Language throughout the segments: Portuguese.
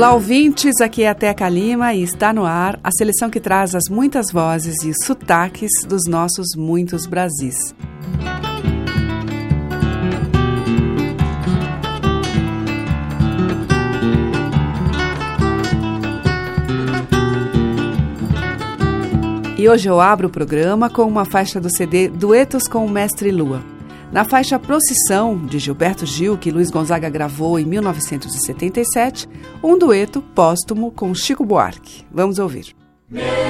Olá, ouvintes. Aqui é a Teca Lima e está no ar a seleção que traz as muitas vozes e sotaques dos nossos muitos Brasis. E hoje eu abro o programa com uma faixa do CD Duetos com o Mestre Lua. Na faixa Procissão, de Gilberto Gil, que Luiz Gonzaga gravou em 1977, um dueto póstumo com Chico Buarque. Vamos ouvir. Meu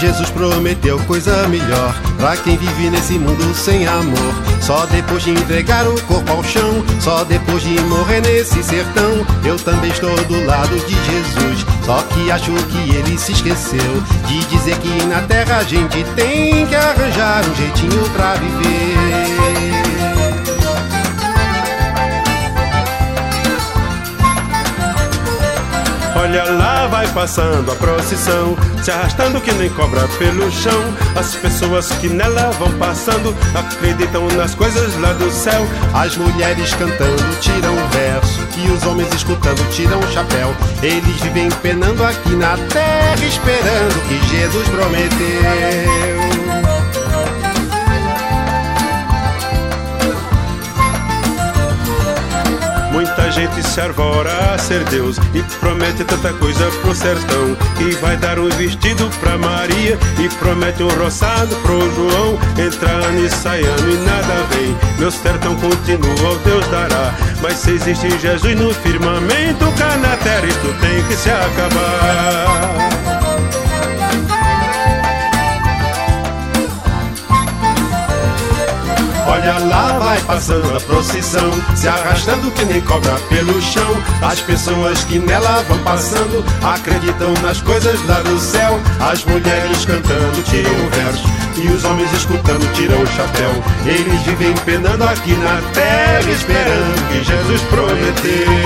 Jesus prometeu coisa melhor pra quem vive nesse mundo sem amor. Só depois de entregar o corpo ao chão, só depois de morrer nesse sertão, eu também estou do lado de Jesus. Só que acho que ele se esqueceu de dizer que na terra a gente tem que arranjar um jeitinho pra viver. Vai passando a procissão, se arrastando que nem cobra pelo chão. As pessoas que nela vão passando acreditam nas coisas lá do céu. As mulheres cantando tiram verso e os homens escutando tiram o chapéu. Eles vivem penando aqui na terra, esperando o que Jesus prometeu. Muita gente se arvora a ser Deus e promete tanta coisa pro sertão. E vai dar um vestido pra Maria e promete um roçado pro João. Entra ano e sai ano e nada vem. Meu sertão continua, o Deus dará. Mas se existe Jesus no firmamento, cá na terra isto tem que se acabar. Olha lá, vai passando a procissão, se arrastando que nem cobra pelo chão. As pessoas que nela vão passando acreditam nas coisas lá do céu. As mulheres cantando tiram o verso e os homens escutando tiram o chapéu. Eles vivem penando aqui na terra, esperando que Jesus prometeu.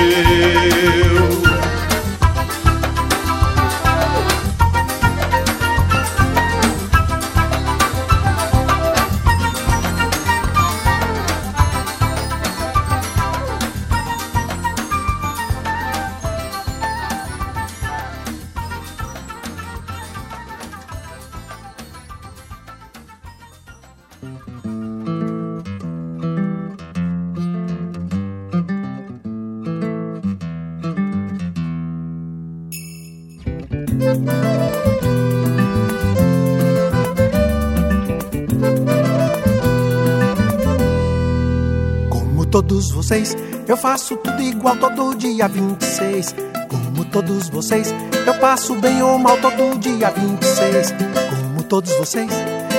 Eu faço tudo igual todo dia 26. Como todos vocês, eu passo bem ou mal todo dia 26. Como todos vocês,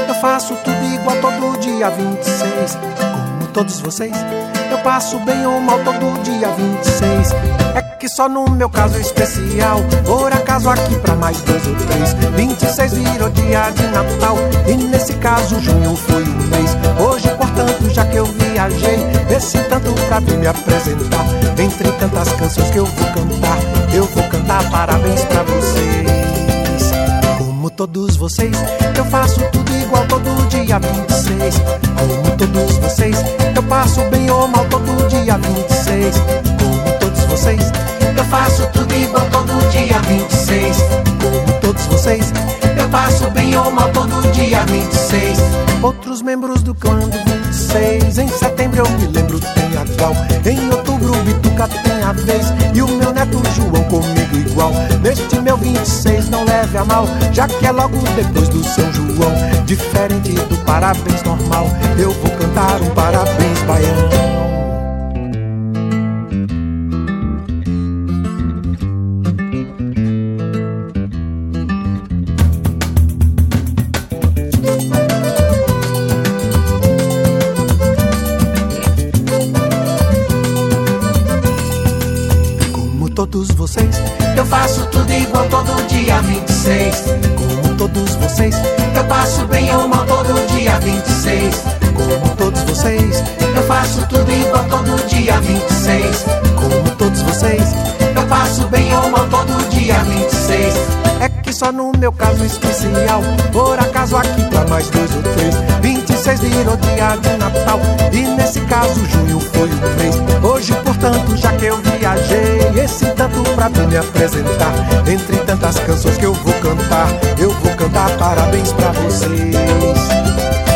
eu faço tudo igual todo dia 26. Como todos vocês, eu passo bem ou mal todo dia 26. É que só no meu caso especial, por acaso aqui pra mais dois ou três. 26 virou dia de Natal, e nesse caso junho foi o mês. Hoje, portanto, já que eu viajei, esse tanto pra vir me apresentar. Entre tantas canções que eu vou cantar, eu vou cantar parabéns pra vocês. Como todos vocês, eu faço tudo igual todo dia 26. Como todos vocês, eu passo bem ou mal todo dia 26. Como todos vocês, eu faço tudo igual todo dia 26. Como todos vocês, eu passo bem ou mal todo dia 26. Outros membros do clã do 26, em setembro eu me lembro tem a Gal, em outubro Bituca tem a vez e o meu neto João comigo igual. Neste meu 26 não leve a mal, já que é logo depois do São João. Diferente do parabéns normal, eu vou cantar um parabéns baiano. 26. Como todos vocês, eu passo bem ou mal todo dia 26. Como todos vocês, eu faço tudo igual todo dia 26. Como todos vocês, eu passo bem ou mal todo dia 26. É que só no meu caso especial, por acaso aqui pra mais dois ou três. 26 virou dia de Natal, e nesse caso junho foi o mês. Hoje, portanto, já que eu viajei, esse tanto pra vir me apresentar. Entre tantas canções que eu vou cantar, eu vou cantar parabéns pra vocês.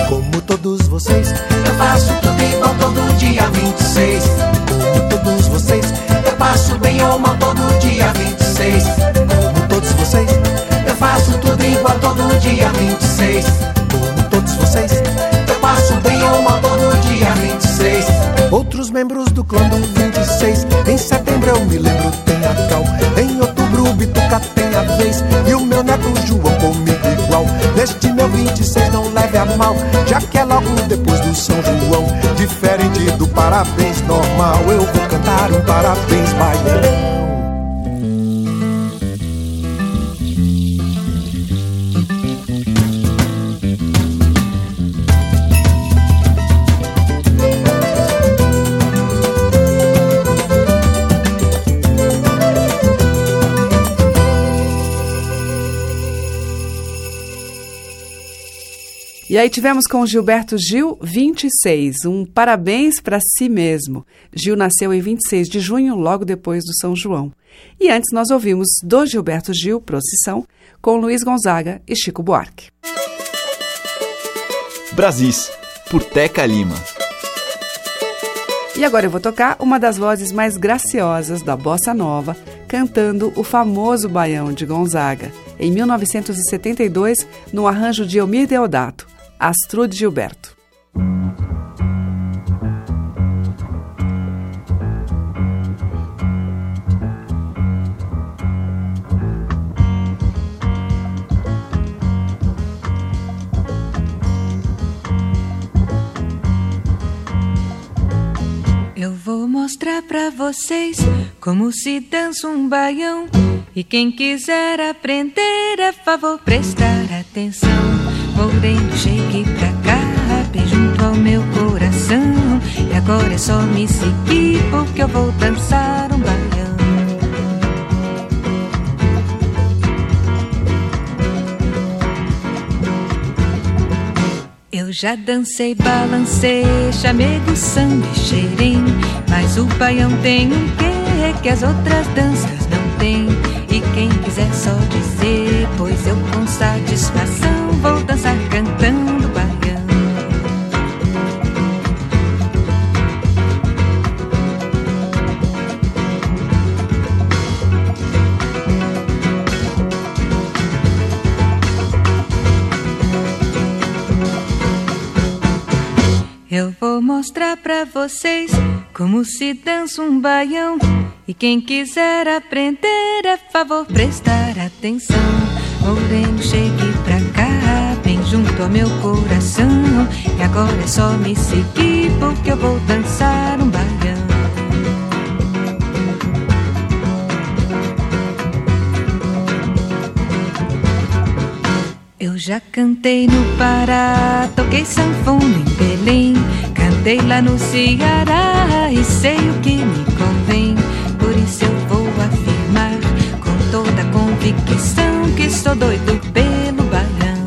Como todos vocês, eu faço tudo igual todo dia 26. Como todos vocês, eu passo bem ou mal todo dia 26. Como todos vocês, eu faço tudo igual todo dia 26. Como todos vocês, bem ou mal todo dia 26. Outros membros do clã do 26, em setembro eu me lembro tem a Cal, em outubro Bituca tem a vez e o meu neto João comigo igual. Neste meu 26 não leve a mal, já que é logo depois do São João. Diferente do parabéns normal, eu vou cantar um parabéns baiano. E aí tivemos com Gilberto Gil, 26, um parabéns para si mesmo. Gil nasceu em 26 de junho, logo depois do São João. E antes nós ouvimos do Gilberto Gil, Procissão, com Luiz Gonzaga e Chico Buarque. Brasis, por Teca Lima. E agora eu vou tocar uma das vozes mais graciosas da bossa nova, cantando o famoso Baião de Gonzaga, em 1972, no arranjo de Elmir Deodato, Astrude Gilberto. Eu vou mostrar pra vocês como se dança um baião. E quem quiser aprender, é favor prestar atenção. Moreno, chegue pra cá, bem junto ao meu coração. E agora é só me seguir, porque eu vou dançar um baião. Eu já dancei, balancei, chamego, samba e xerém Mas o baião tem um quê que as outras danças não têm E quem quiser só dizer, pois eu com satisfação mostrar pra vocês como se dança um baião. E quem quiser aprender, é favor prestar atenção. Moreno, chegue pra cá, bem junto ao meu coração. E agora é só me seguir, porque eu vou dançar um baião. Eu já cantei no Pará, toquei sanfona em Belém, sei lá no Ceará e sei o que me convém. Por isso eu vou afirmar com toda convicção que sou doido pelo barão.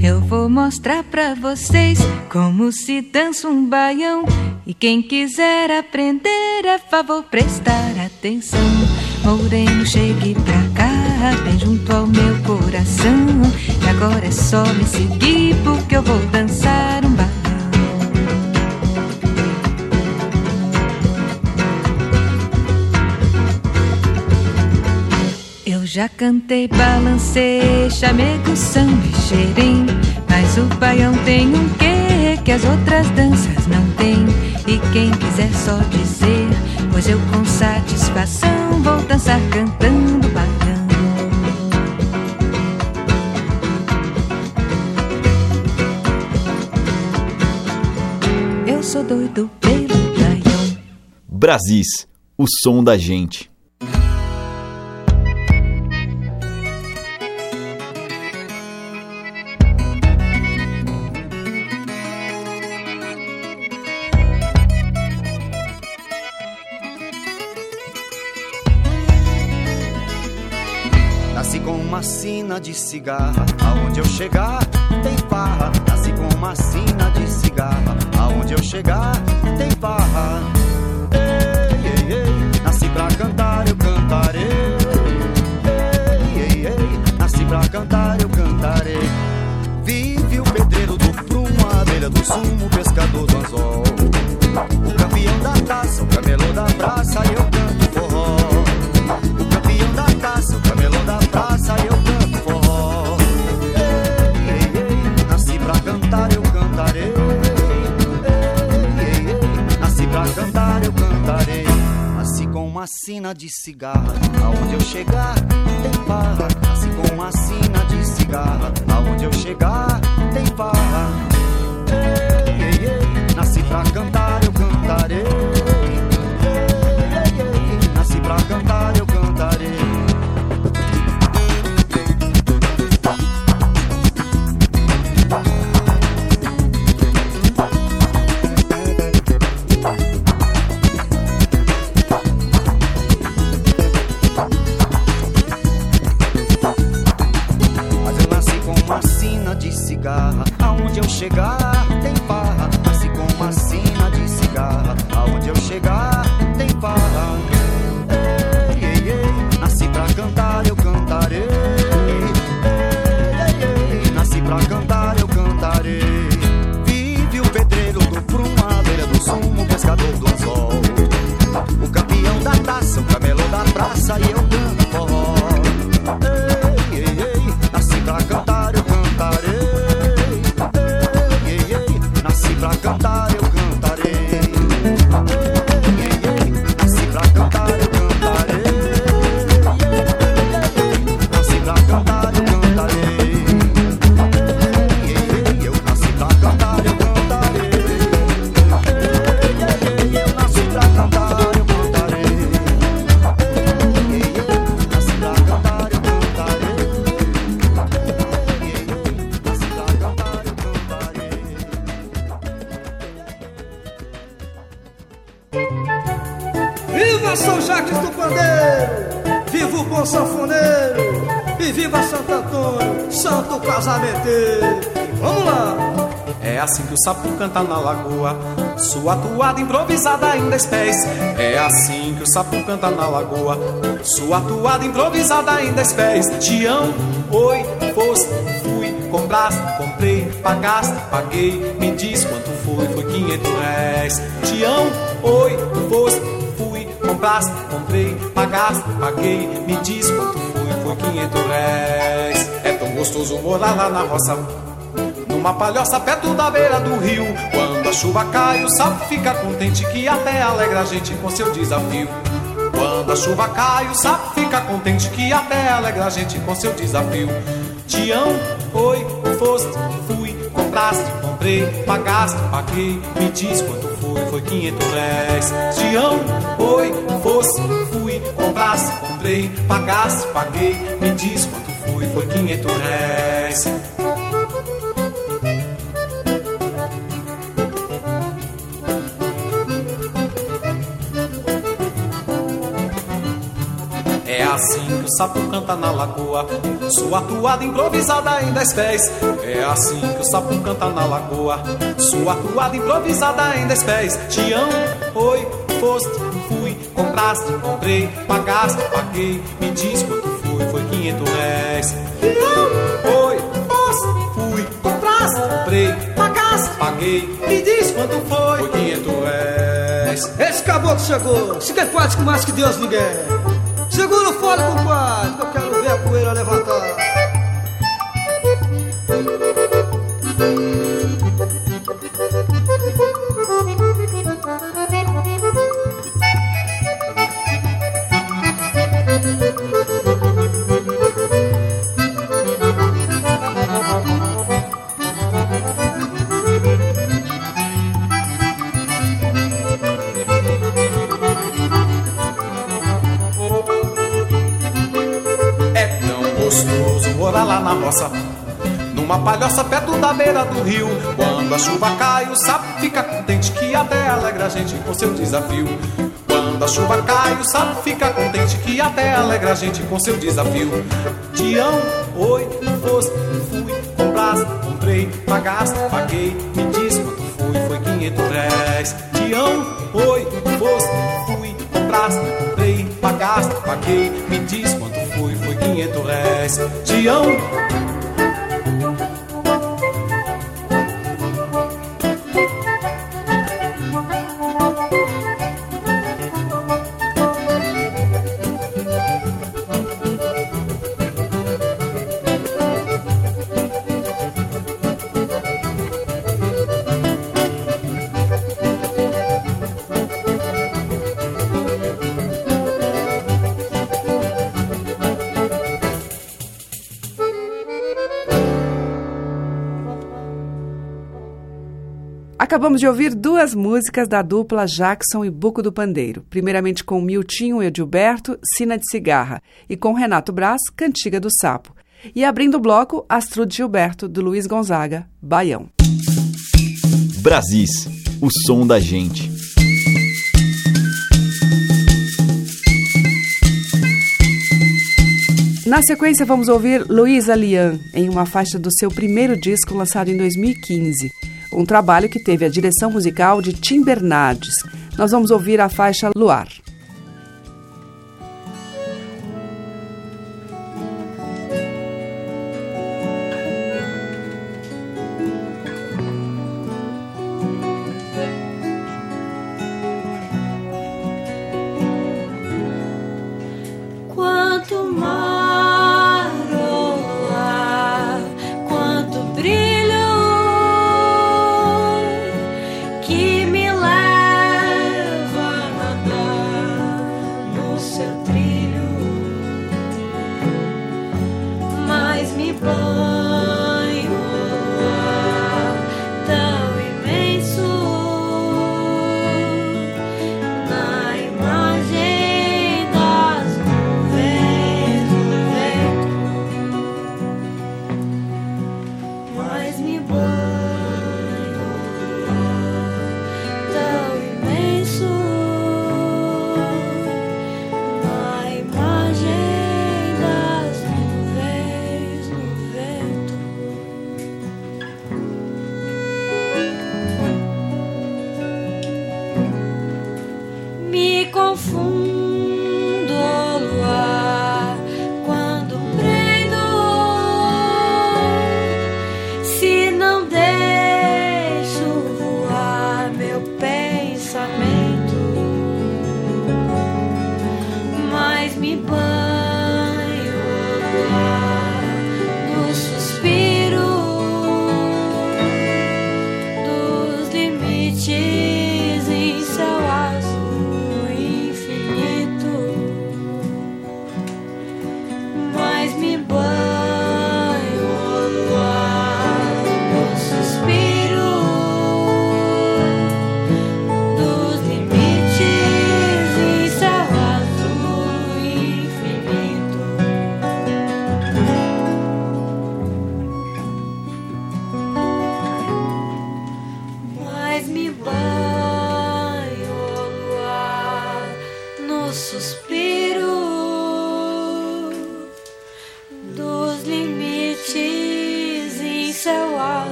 Eu vou mostrar pra vocês como se dança um baião. E quem quiser aprender, a favor, prestar atenção. Moreno, chegue pra cá bem junto ao meu coração. E agora é só me seguir, porque eu vou dançar um baião. Eu já cantei, balancei, chamego, samba e xerém. Mas o baião tem um quê que as outras danças não têm. E quem quiser só dizer, pois eu com satisfação vou dançar cantando Brasis, o som da gente. Nasci com uma sina de cigarra, aonde eu chegar tem farra. Nasci com uma sina de cigarra, aonde eu chegar sumo, pescador do anzol. O campeão da taça, o camelô da praça, eu canto forró. O campeão da taça, o camelô da praça, eu canto forró. Ei, ei, ei, nasci pra cantar, eu cantarei. Ei, ei, ei, nasci pra cantar, eu cantarei. Nasci com uma sina de cigarra, aonde eu chegar tem farra. Nasci com uma sina de cigarra, aonde eu chegar tem farra. Nasci pra cantar, eu cantarei. Sapo canta na lagoa, sua toada improvisada ainda espécie. É assim que o sapo canta na lagoa, sua toada improvisada ainda espécie. Tião, oi, fosse, fui, compraste, comprei, pagaste, paguei, me diz quanto foi, foi 500 réis. Tião, oi, fosse, fui, compraste, comprei, pagaste, paguei, me diz quanto foi, foi 500 réis. É tão gostoso morar lá na roça. Numa palhoça perto da beira do rio. Quando a chuva cai o sapo fica contente Que até alegra a gente com seu desafio. Quando a chuva cai o sapo fica contente Que até alegra a gente com seu desafio. Tião, oi, foste, fui, compraste, comprei, pagaste, paguei. Me diz quanto foi, foi 500 réis. Tião, oi, foste, fui, compraste, comprei, pagaste, paguei. Me diz quanto foi, foi 500 réis assim que o sapo canta na lagoa. Sua toada improvisada em dez pés. É assim que o sapo canta na lagoa. Sua toada improvisada em dez pés. Tião, oi, foste, fui, compraste, comprei, pagaste, paguei. Me diz quanto fui, foi quinhentos réis. Tião, oi, foste, fui, compraste, comprei, pagaste, paguei. Me diz quanto foi, foi quinhentos réis. Esse caboclo chegou, se quer pode que mais que Deus ninguém. Segura o fole, compadre, que eu quero ver a poeira levantar. Roça. Numa palhoça perto da beira do rio. Quando a chuva cai, o sapo fica contente que até alegra a gente com seu desafio. Quando a chuva cai, o sapo fica contente que até alegra a gente com seu desafio. Tião, oi, foste, fui, compraste, comprei, pagaste, paguei, me diz quanto foi, foi quinhentos réis. Tião, oi, foste, fui, compraste, comprei, pagaste, paguei, me diz réis. Tião, Acabamos de ouvir duas músicas da dupla Jackson e Buco do Pandeiro. Primeiramente com Miltinho e Edilberto, Sina de Cigarra, e com Renato Braz, Cantiga do Sapo. E abrindo o bloco, Astrude Gilberto, do Luiz Gonzaga, Baião. Brasis, o som da gente. Na sequência, vamos ouvir Luísa Lian, em uma faixa do seu primeiro disco lançado em 2015. Um trabalho que teve a direção musical de Tim Bernardes. Nós vamos ouvir a faixa Luar.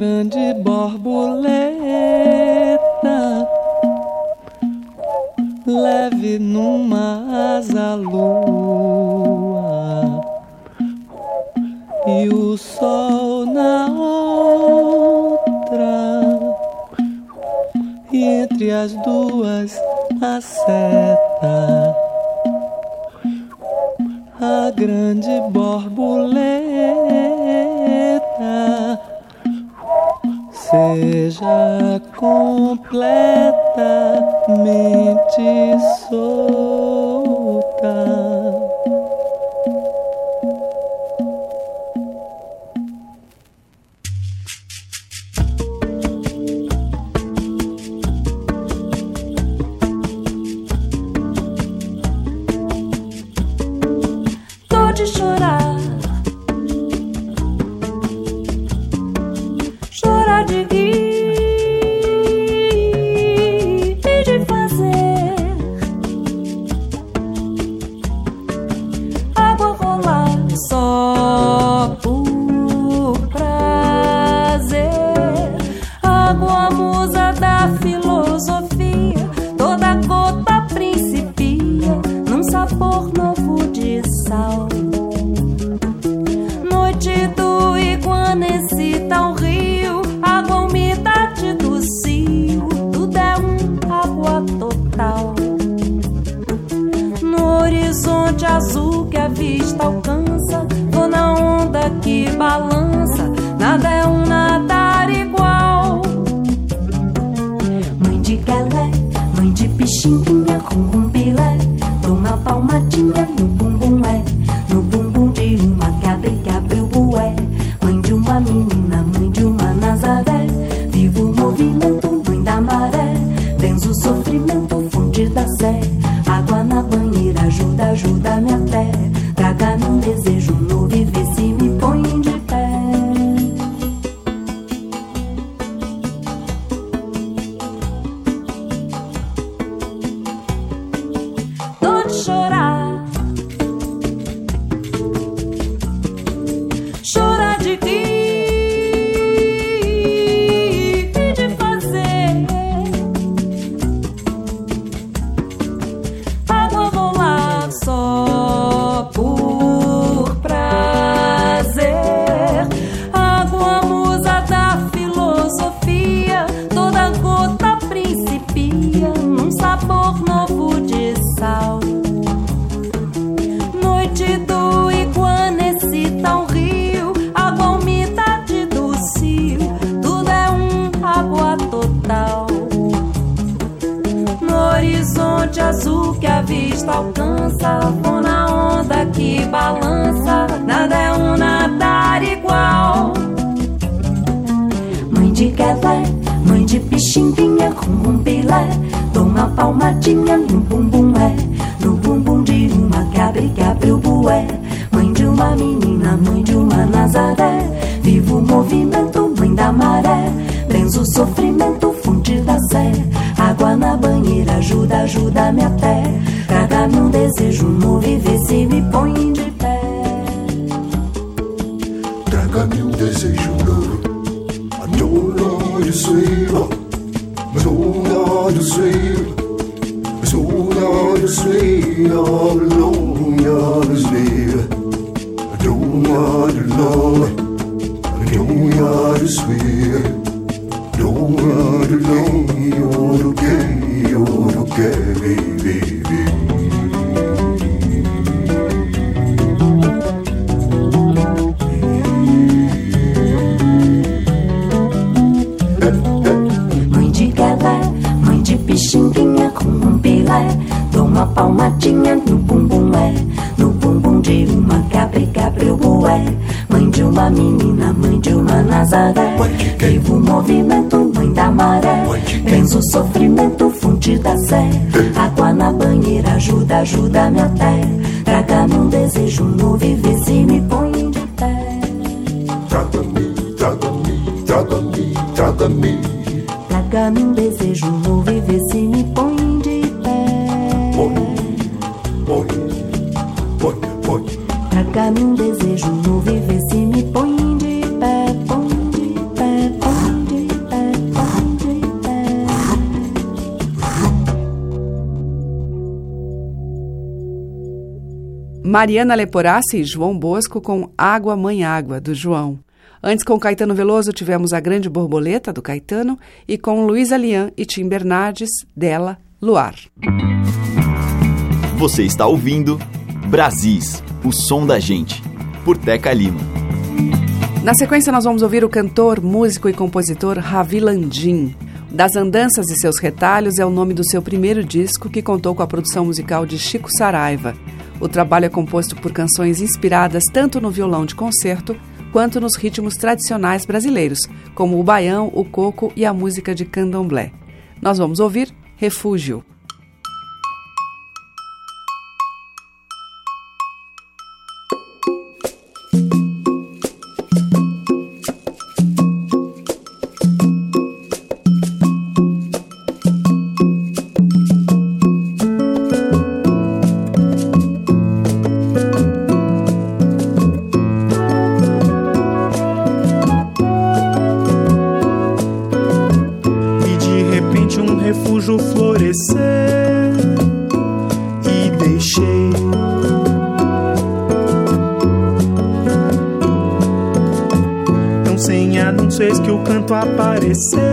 Grande borboleta seja completamente solta. here. Mariana Leporassi e João Bosco com Água Mãe Água, do João. Antes, com Caetano Veloso, tivemos A Grande Borboleta, do Caetano, e com Luísa Lian e Tim Bernardes, dela, Luar. Você está ouvindo Brasis, o som da gente, por Teca Lima. Na sequência, nós vamos ouvir o cantor, músico e compositor Ravi Landim. Das Andanças e Seus Retalhos é o nome do seu primeiro disco, que contou com a produção musical de Chico Saraiva. O trabalho é composto por canções inspiradas tanto no violão de concerto quanto nos ritmos tradicionais brasileiros, como o baião, o coco e a música de candomblé. Nós vamos ouvir Refúgio. say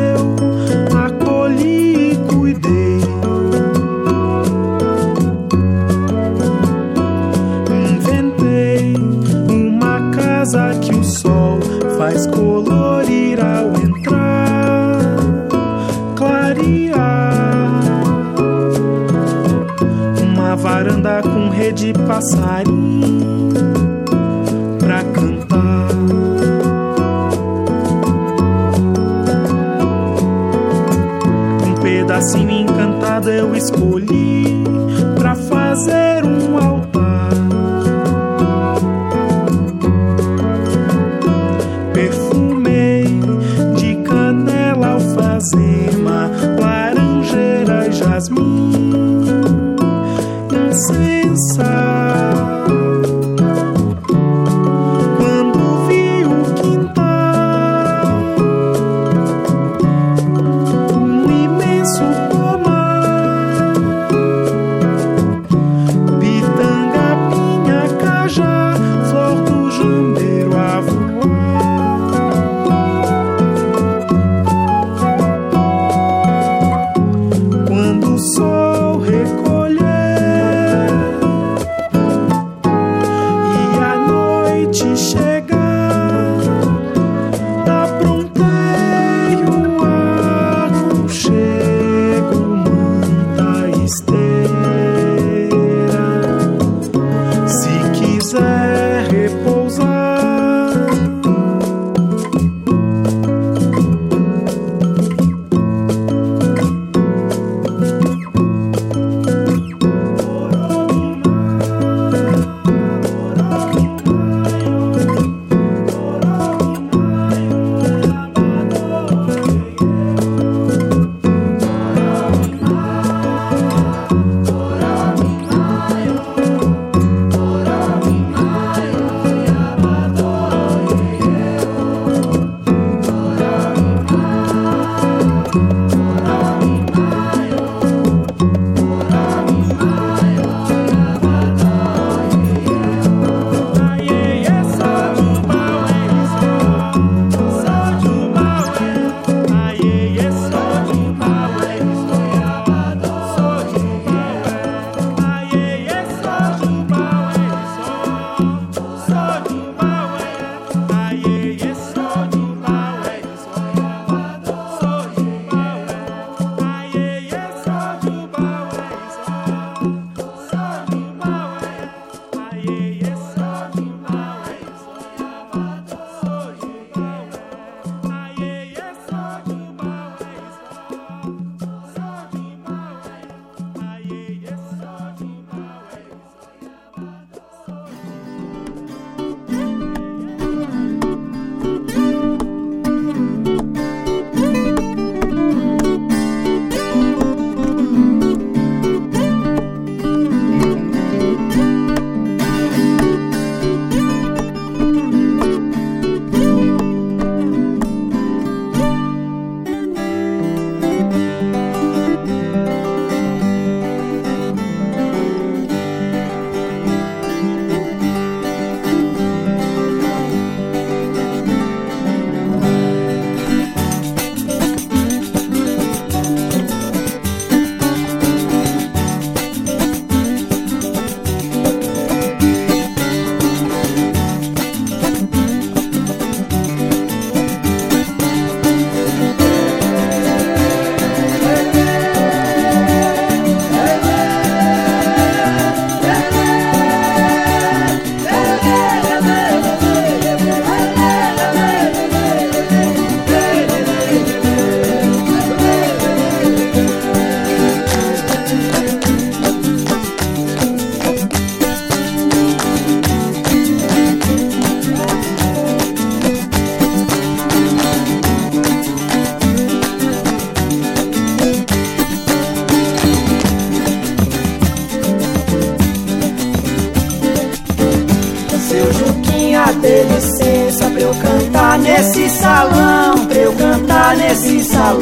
nesse salão, pra eu cantar nesse salão.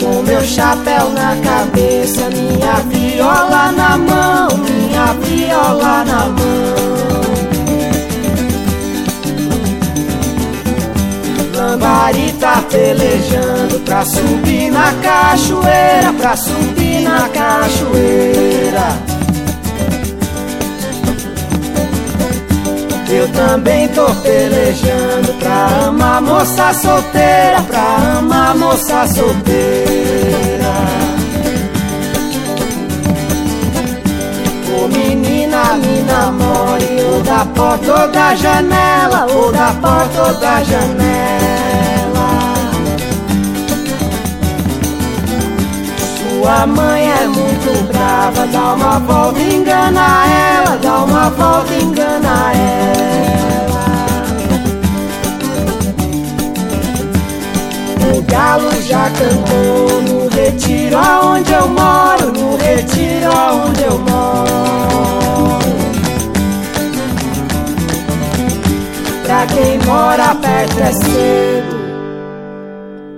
Com meu chapéu na cabeça, minha viola na mão, minha viola na mão. Lambari tá pelejando pra subir na cachoeira, pra subir na cachoeira. Eu também tô pelejando pra amar moça solteira, pra amar moça solteira. Ô menina, me namore, ou da porta ou da janela, ou da porta ou da janela. Sua mãe é muito brava, dá uma volta, engana ela, dá uma volta, engana ela. O galo já cantou no retiro aonde eu moro, no retiro aonde eu moro. Pra quem mora perto é cedo,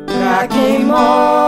pra quem mora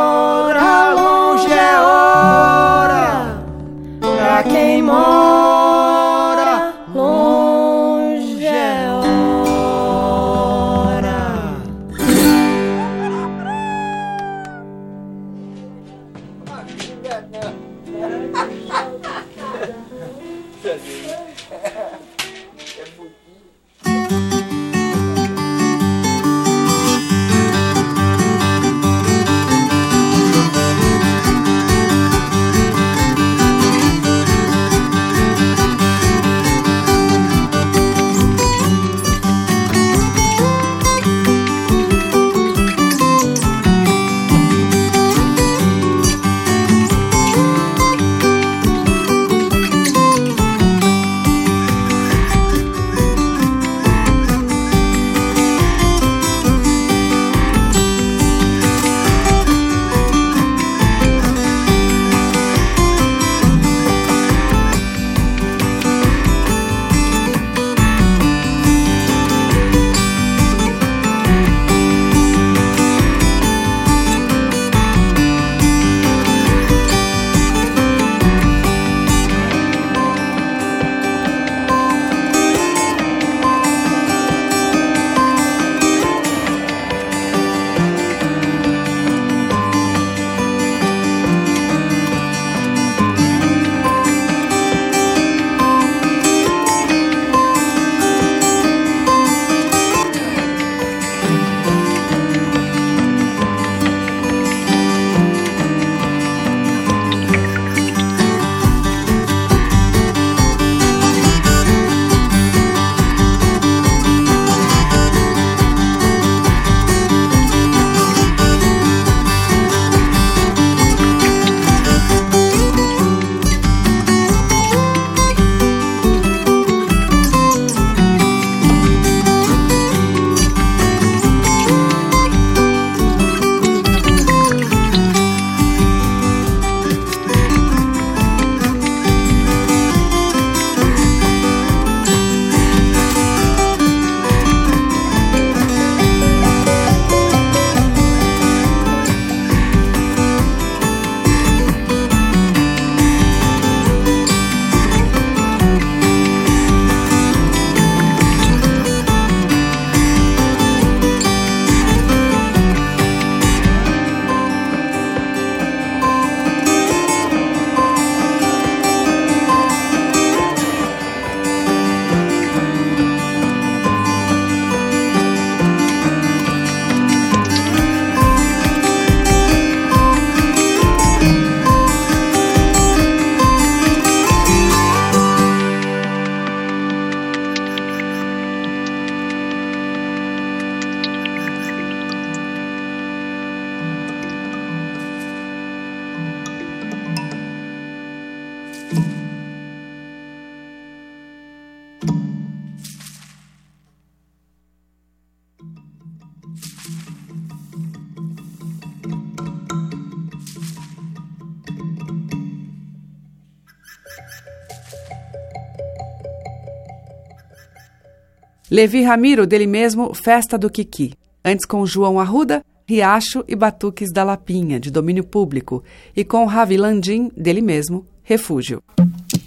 Levi Ramiro, dele mesmo, Festa do Kiki. Antes com João Arruda, Riacho e Batuques da Lapinha, de domínio público. E com Ravi Landim, dele mesmo, Refúgio.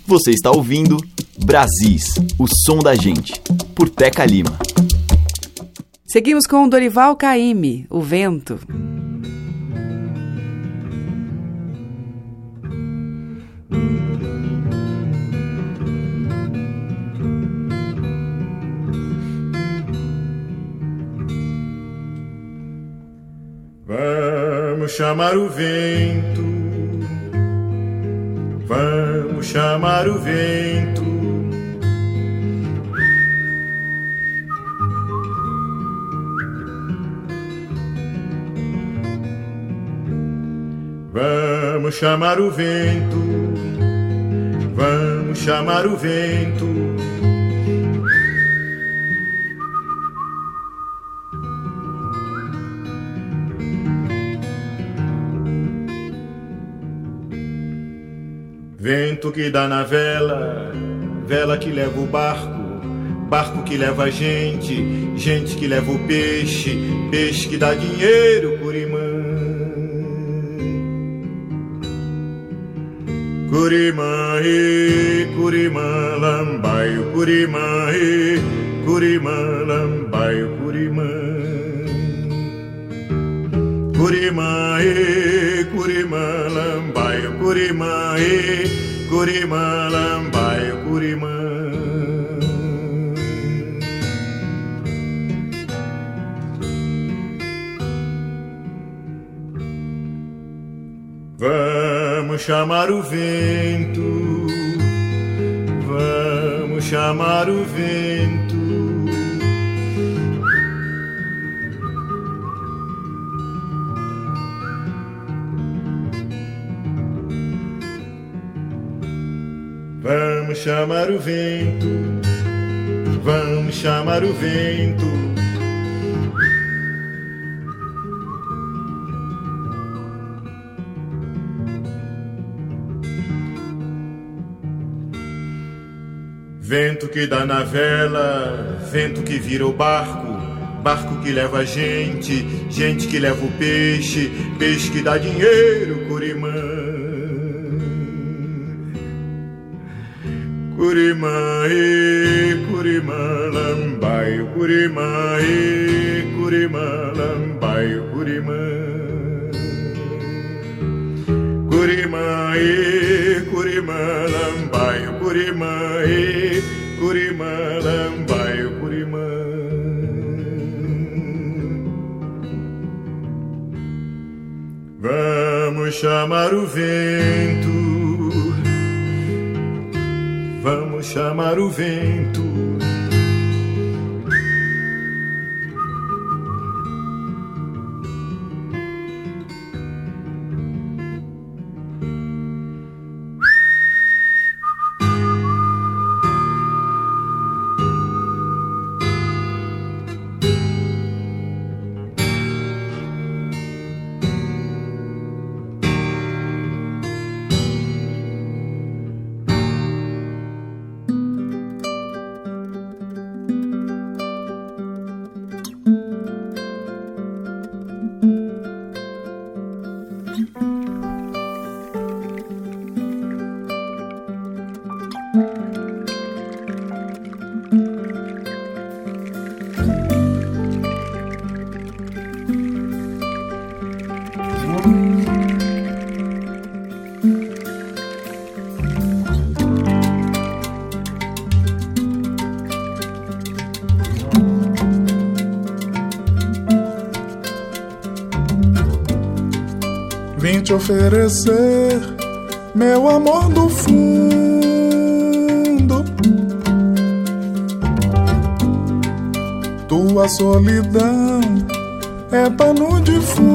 Você está ouvindo Brasis, o som da gente, por Teca Lima. Seguimos com Dorival Caymmi, O Vento. Vamos chamar o vento, vamos chamar o vento. Vamos chamar o vento, vamos chamar o vento. Vento que dá na vela, vela que leva o barco, barco que leva a gente, gente que leva o peixe, peixe que dá dinheiro, curimã. Curimã, e, curimã, lambaio, curimã, e, curimã, lambaio, curimã. Curimã, e, curimã, lambaio, curimã, e, curimã, lambaio, curimã. Vamos chamar o vento, vamos chamar o vento. Vamos chamar o vento, vamos chamar o vento. Vento que dá na vela, vento que vira o barco, barco que leva gente, gente que leva o peixe, peixe que dá dinheiro, curimã. Curimã. Curimã, e curimã, lambaio, curimã, e curimã, lambaio, curimã. Vamos chamar o vento. Chamar o vento. Te oferecer meu amor do fundo. Tua solidão é pano de fundo.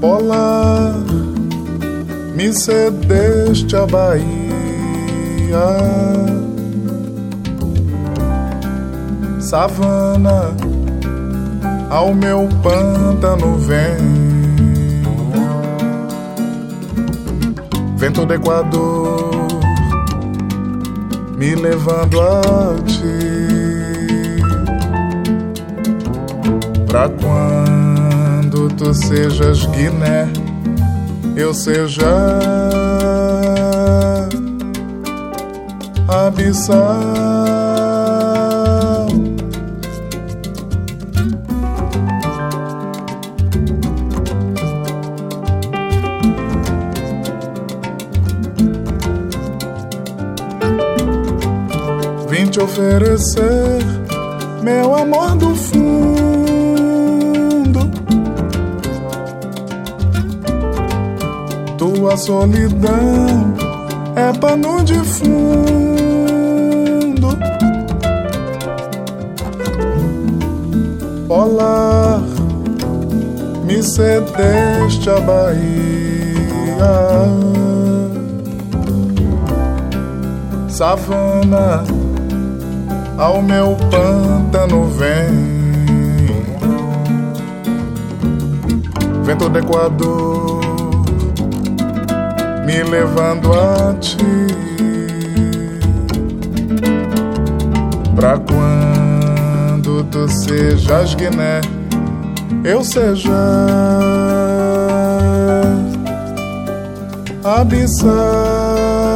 Polar, me cedeste a Bahia savana, ao meu pântano vem. Vento do Equador, me levando a ti. Pra quando tu sejas Guiné, eu seja abissal. Te oferecer meu amor do fundo. Tua solidão é pano de fundo. Olá, me cedeste a Bahia. Savana, ao meu pântano vem. Vento do Equador, me levando a ti. Pra quando tu sejas Guiné, eu seja abissal.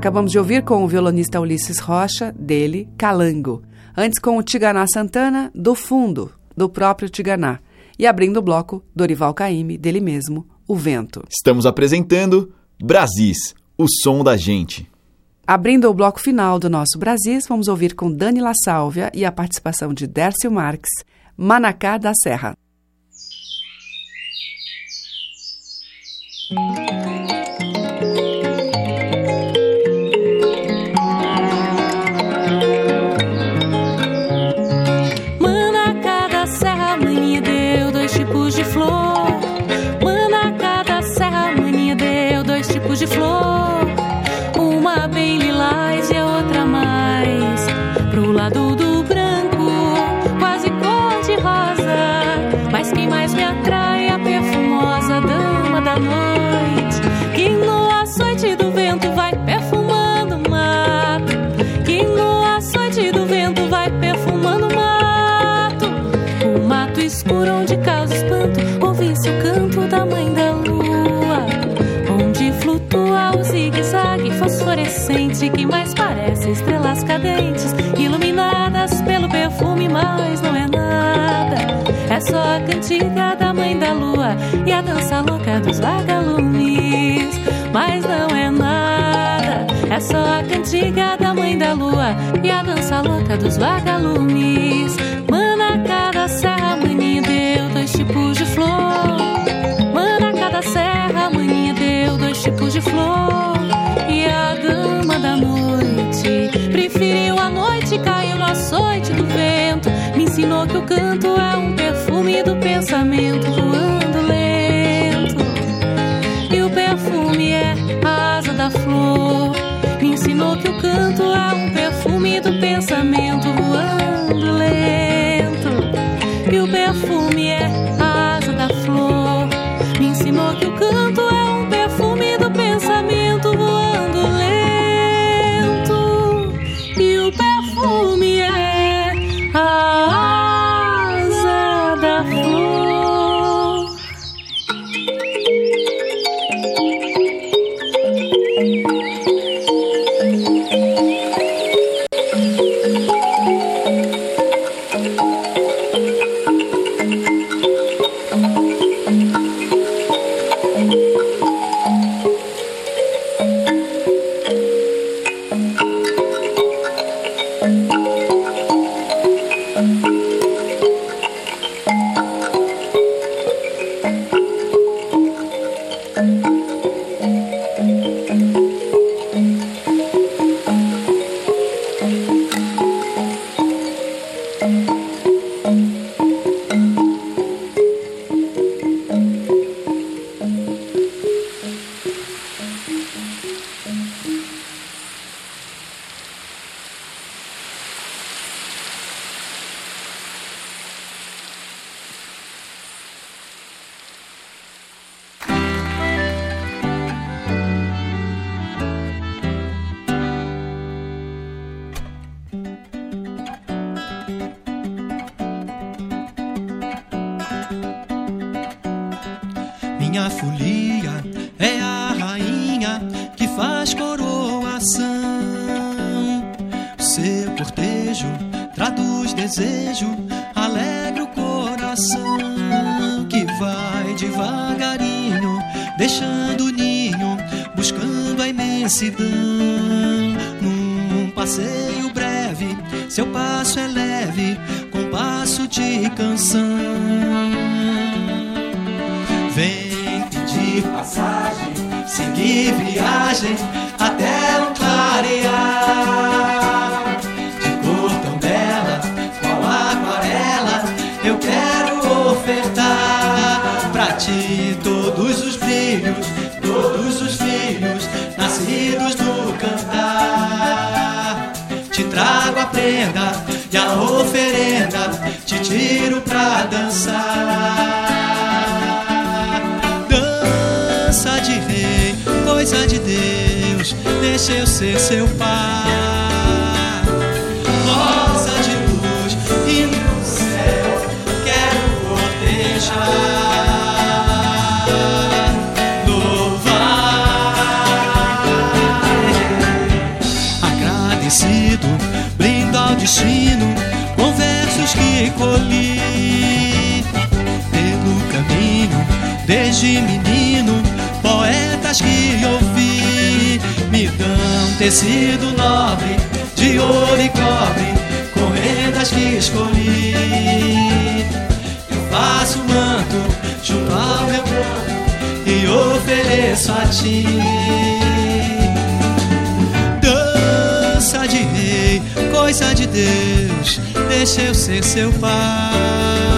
Acabamos de ouvir com o violonista Ulisses Rocha, dele, Calango. Antes com o Tiganá Santana, do Fundo, do próprio Tiganá. E abrindo o bloco, Dorival Caymmi, dele mesmo, O Vento. Estamos apresentando Brasis, o som da gente. Abrindo o bloco final do nosso Brasis, vamos ouvir com Dani La Sálvia e a participação de Dércio Marques, Manacá da Serra. Que mais parece estrelas cadentes, iluminadas pelo perfume, mas não é nada. É só a cantiga da mãe da lua e a dança louca dos vagalumes, mas não é nada. É só a cantiga da mãe da lua e a dança louca dos vagalumes. O canto é um perfume do pensamento voando lento. E o perfume é a asa da flor. Me ensinou que o canto é um perfume do pensamento voando De menino, poetas que ouvi me dão tecido nobre de ouro e cobre, com rendas que escolhi. Eu faço manto junto ao meu corpo e ofereço a ti. Dança de rei, coisa de Deus, deixa eu ser seu pai.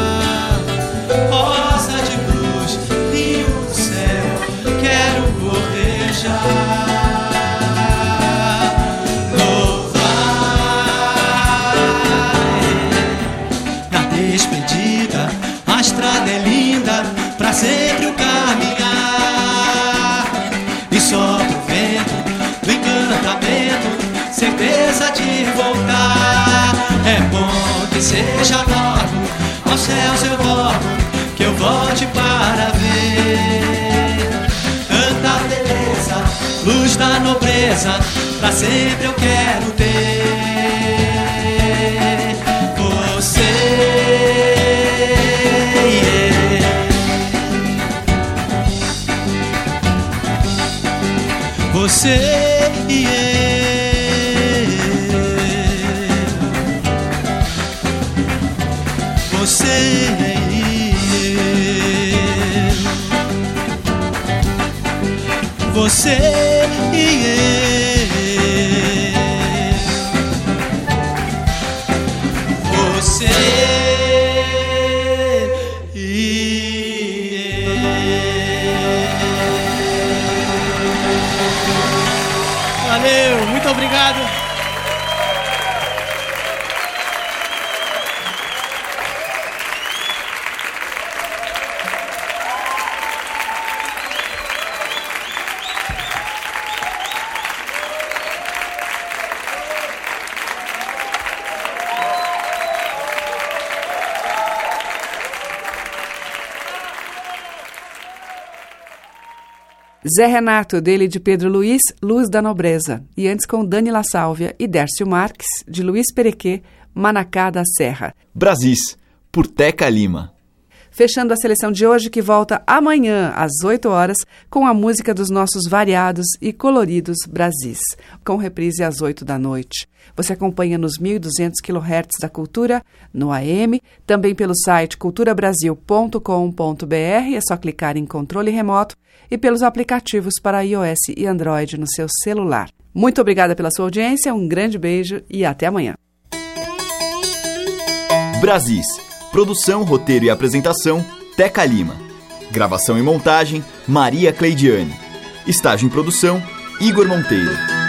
Seja logo, aos céus eu volto, que eu volte para ver. Tanta beleza, luz da nobreza, pra sempre eu quero ter. Você. yeah. Você e eu. Você e eu. Zé Renato, dele de Pedro Luiz, Luz da Nobreza. E antes com Dani La Sálvia e Dércio Marques, de Luiz Perequê, Manacá da Serra. Brasis, por Teca Lima. Fechando a seleção de hoje, que volta amanhã, às 8 horas, com a música dos nossos variados e coloridos Brasis, com reprise às 8 da noite. Você acompanha nos 1.200 kHz da Cultura, no AM, também pelo site culturabrasil.com.br, é só clicar em controle remoto, e pelos aplicativos para iOS e Android no seu celular. Muito obrigada pela sua audiência, um grande beijo e até amanhã. Brasis. Produção, roteiro e apresentação, Teca Lima. Gravação e montagem, Maria Cleidiane. Estágio em produção, Igor Monteiro.